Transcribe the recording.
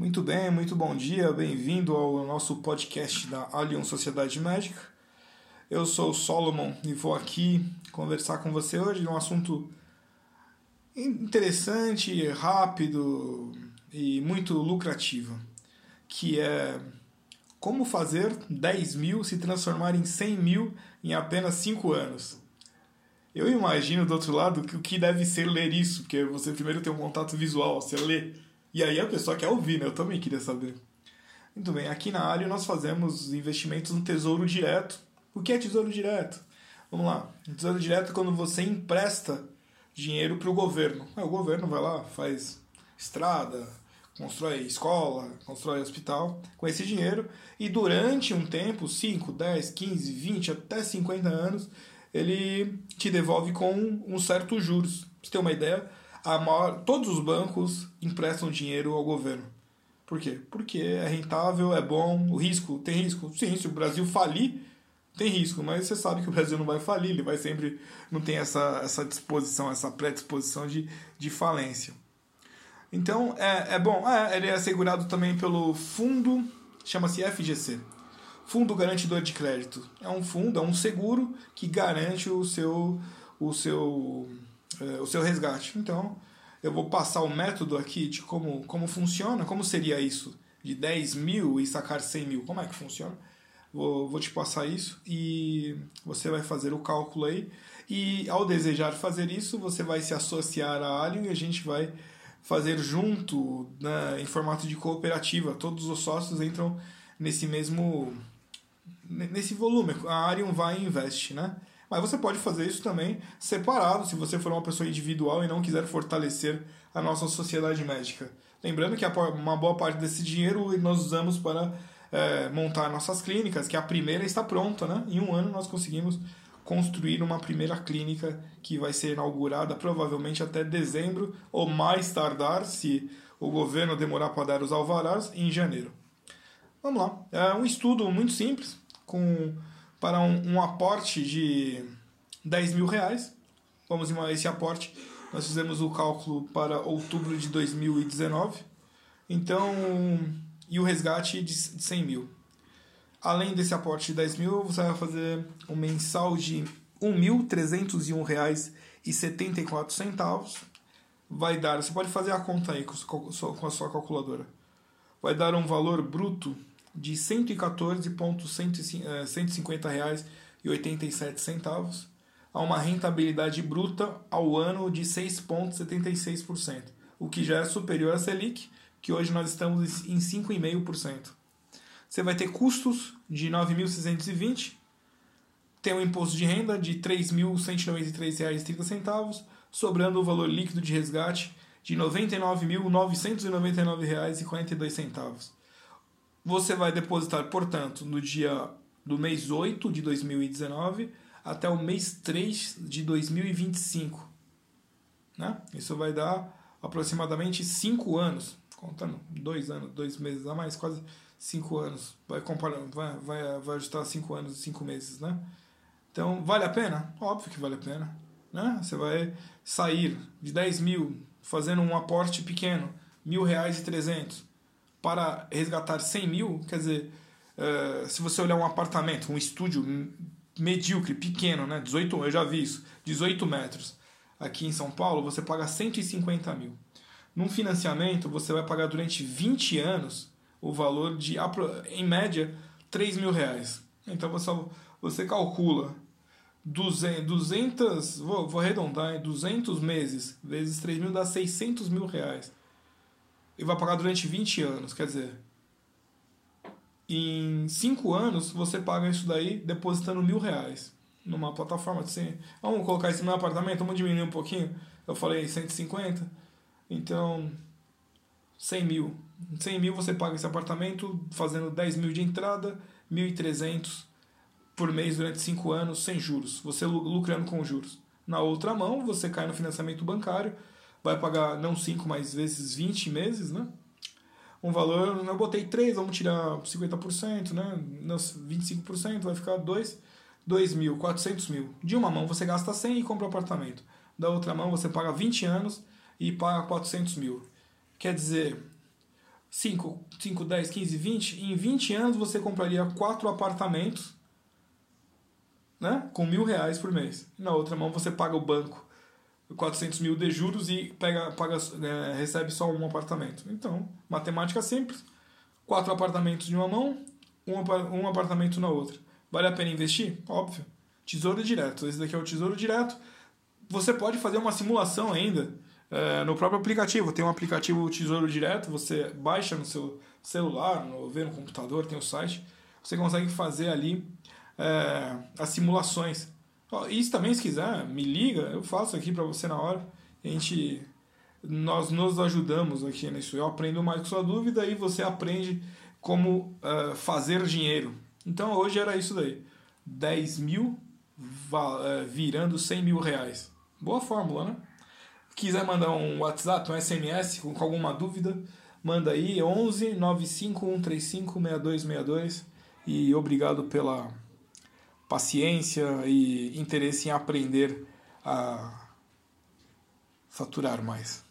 Muito bem, muito bom dia, bem-vindo ao nosso podcast da Allianz Sociedade Médica. Eu sou o Solomon e vou aqui conversar com você hoje de um assunto interessante, rápido e muito lucrativo, que é como fazer 10 mil se transformar em 100 mil em apenas 5 anos. Eu imagino do outro lado o que deve ser ler isso, porque você primeiro tem um contato visual, você lê, e aí a pessoa quer ouvir, né? Eu também queria saber. Muito bem, aqui na área nós fazemos investimentos no tesouro direto. O que é tesouro direto? Vamos lá. Tesouro direto é quando você empresta dinheiro para o governo. o governo vai lá, faz estrada, constrói escola, constrói hospital com esse dinheiro e durante um tempo, 5, 10, 15, 20, até 50 anos, ele te devolve com um certo juros. Pra você ter uma ideia, a maior, todos os bancos emprestam dinheiro ao governo. Por quê? Porque é rentável, é bom, o risco, tem risco. Sim, se o Brasil falir, tem risco, mas você sabe que o Brasil não vai falir, ele vai sempre, não tem essa, essa disposição, essa predisposição de, de falência. Então, é, é bom, é, ele é assegurado também pelo fundo, chama-se FGC, Fundo Garantidor de Crédito. É um fundo, é um seguro que garante o seu, o seu, o seu resgate. Então, eu vou passar o método aqui de como, como funciona, como seria isso, de 10 mil e sacar 100 mil, como é que funciona. Vou, vou te passar isso e você vai fazer o cálculo aí. E ao desejar fazer isso, você vai se associar à Alien e a gente vai fazer junto né, em formato de cooperativa. Todos os sócios entram nesse mesmo nesse volume. A Arion vai e investe, né? Mas você pode fazer isso também separado, se você for uma pessoa individual e não quiser fortalecer a nossa sociedade médica. Lembrando que uma boa parte desse dinheiro nós usamos para é, montar nossas clínicas, que a primeira está pronta, né? Em um ano nós conseguimos construir uma primeira clínica que vai ser inaugurada provavelmente até dezembro ou mais tardar, se o governo demorar para dar os alvarás, em janeiro. Vamos lá. É um estudo muito simples, com para um, um aporte de 10 mil reais. Vamos em esse aporte. Nós fizemos o cálculo para outubro de 2019. Então, e o resgate de 100 mil. Além desse aporte de 10 mil, você vai fazer um mensal de R$ 1.301,74. Vai dar, você pode fazer a conta aí com a sua calculadora. Vai dar um valor bruto de R$ 114.150,87 a uma rentabilidade bruta ao ano de 6,76%, o que já é superior à Selic, que hoje nós estamos em 5,5%. Você vai ter custos de 9.620, tem um imposto de renda de R$ 3.193,30, sobrando o valor líquido de resgate de R$ 99.999,42. Você vai depositar, portanto, no dia do mês 8 de 2019 até o mês 3 de 2025. Né? Isso vai dar aproximadamente 5 anos, contando dois anos, dois meses a mais, quase cinco anos. Vai, comparar, vai, vai, vai ajustar cinco anos e cinco meses, né? Então, vale a pena? Óbvio que vale a pena. Né? Você vai sair de 10 mil fazendo um aporte pequeno, mil reais e trezentos, para resgatar 100 mil, quer dizer, uh, se você olhar um apartamento, um estúdio medíocre, pequeno, né? 18, eu já vi isso, 18 metros, aqui em São Paulo, você paga 150 mil. Num financiamento, você vai pagar durante 20 anos o valor de, em média, 3 mil reais. Então você, você calcula 200, 200 vou, vou arredondar, 200 meses vezes 3 mil dá 600 mil reais. E vai pagar durante 20 anos, quer dizer, em 5 anos você paga isso daí depositando mil reais numa plataforma. Assim, vamos colocar isso no apartamento, vamos diminuir um pouquinho. Eu falei 150, então 100 mil 100 mil você paga esse apartamento fazendo 10 mil de entrada, 1.300 por mês durante 5 anos sem juros, você lucrando com juros. Na outra mão, você cai no financiamento bancário, vai pagar não 5, mas vezes 20 meses, né? Um valor, eu botei 3, vamos tirar 50%, né? 25%, vai ficar 2, 2 mil, 400 mil. De uma mão você gasta 100 e compra um apartamento. Da outra mão você paga 20 anos e paga 400 mil. Quer dizer, 5, 5, 10, 15, 20, em 20 anos você compraria quatro apartamentos né, com mil reais por mês. Na outra mão você paga o banco 400 mil de juros e pega, paga, é, recebe só um apartamento. Então, matemática simples. Quatro apartamentos de uma mão, um, um apartamento na outra. Vale a pena investir? Óbvio. Tesouro direto. Esse daqui é o tesouro direto. Você pode fazer uma simulação ainda é, no próprio aplicativo. Tem um aplicativo Tesouro Direto, você baixa no seu celular, no, vê no computador, tem o site. Você consegue fazer ali é, as simulações. Isso também, se quiser, me liga, eu faço aqui para você na hora. A gente, nós nos ajudamos aqui nisso. Eu aprendo mais com sua dúvida e você aprende como uh, fazer dinheiro. Então hoje era isso daí. 10 mil uh, virando 100 mil reais. Boa fórmula, né? Quiser mandar um WhatsApp, um SMS com alguma dúvida, manda aí 11 95135 6262 e obrigado pela paciência e interesse em aprender a faturar mais.